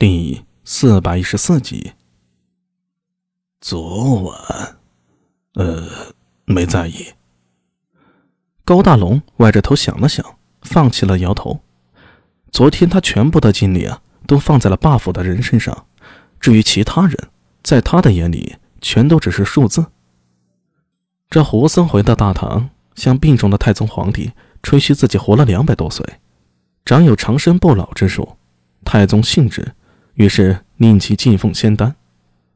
第四百一十四集。昨晚，呃，没在意。高大龙歪着头想了想，放弃了摇头。昨天他全部的精力啊，都放在了 buff 的人身上。至于其他人，在他的眼里，全都只是数字。这胡僧回到大唐，向病重的太宗皇帝吹嘘自己活了两百多岁，长有长生不老之术。太宗信之。于是令其进奉仙丹，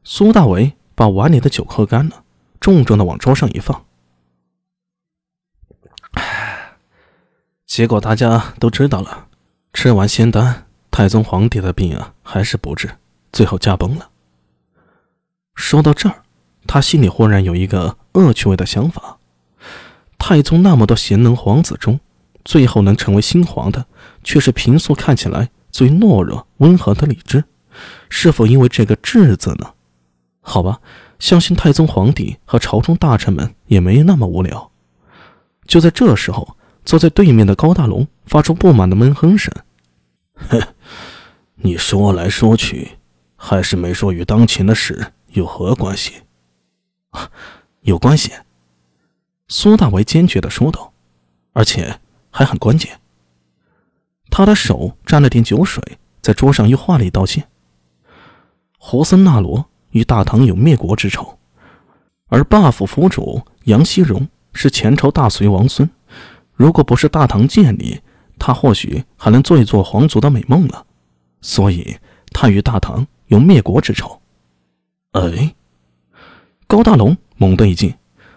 苏大为把碗里的酒喝干了，重重的往桌上一放。结果大家都知道了，吃完仙丹，太宗皇帝的病啊还是不治，最后驾崩了。说到这儿，他心里忽然有一个恶趣味的想法：太宗那么多贤能皇子中，最后能成为新皇的，却是平素看起来最懦弱温和的李治。是否因为这个“智”字呢？好吧，相信太宗皇帝和朝中大臣们也没那么无聊。就在这时候，坐在对面的高大龙发出不满的闷哼声：“哼，你说来说去，还是没说与当前的事有何关系？”“有关系。”苏大为坚决地说道，“而且还很关键。”他的手沾了点酒水，在桌上又画了一道线。胡森纳罗与大唐有灭国之仇，而 buff 府主杨希荣是前朝大隋王孙。如果不是大唐建立，他或许还能做一做皇族的美梦了。所以，他与大唐有灭国之仇。哎，高大龙猛地一惊，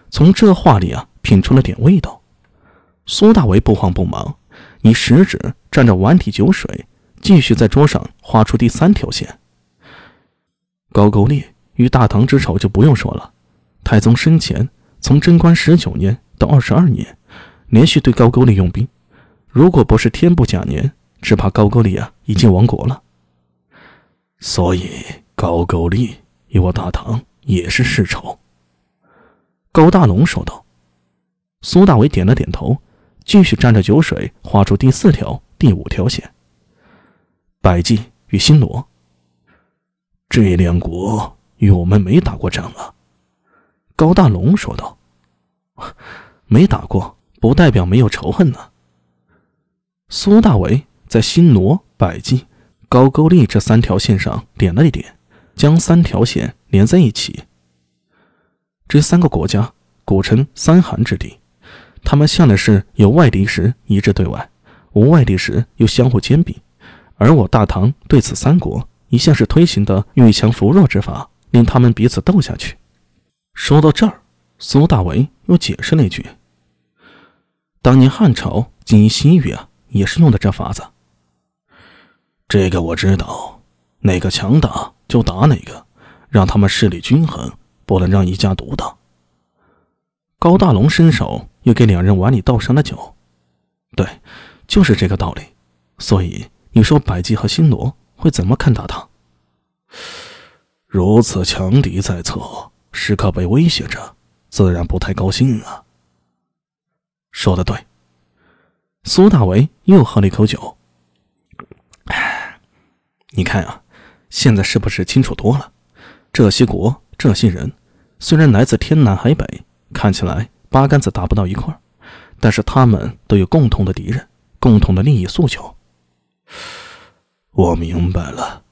从这话里啊品出了点味道。苏大为不慌不忙，以食指蘸着碗底酒水，继续在桌上画出第三条线。高句丽与大唐之仇就不用说了。太宗生前从贞观十九年到二十二年，连续对高句丽用兵。如果不是天不假年，只怕高句丽啊已经亡国了。所以高句丽与我大唐也是世仇。高大龙说道。苏大伟点了点头，继续蘸着酒水画出第四条、第五条线。百济与新罗。这两国与我们没打过仗啊，高大龙说道：“没打过，不代表没有仇恨呢。”苏大为在新罗、百济、高句丽这三条线上点了一点，将三条线连在一起。这三个国家古称三韩之地，他们向来是有外敌时一致对外，无外敌时又相互兼并，而我大唐对此三国。一向是推行的遇强扶弱之法，令他们彼此斗下去。说到这儿，苏大为又解释了一句：“当年汉朝经营西域啊，也是用的这法子。”这个我知道，哪个强大就打哪个，让他们势力均衡，不能让一家独大。高大龙伸手又给两人碗里倒上了酒。对，就是这个道理。所以你说百济和新罗？会怎么看大唐？如此强敌在侧，时刻被威胁着，自然不太高兴啊。说的对。苏大为又喝了一口酒。你看啊，现在是不是清楚多了？这些国、这些人，虽然来自天南海北，看起来八竿子打不到一块儿，但是他们都有共同的敌人，共同的利益诉求。我明白了。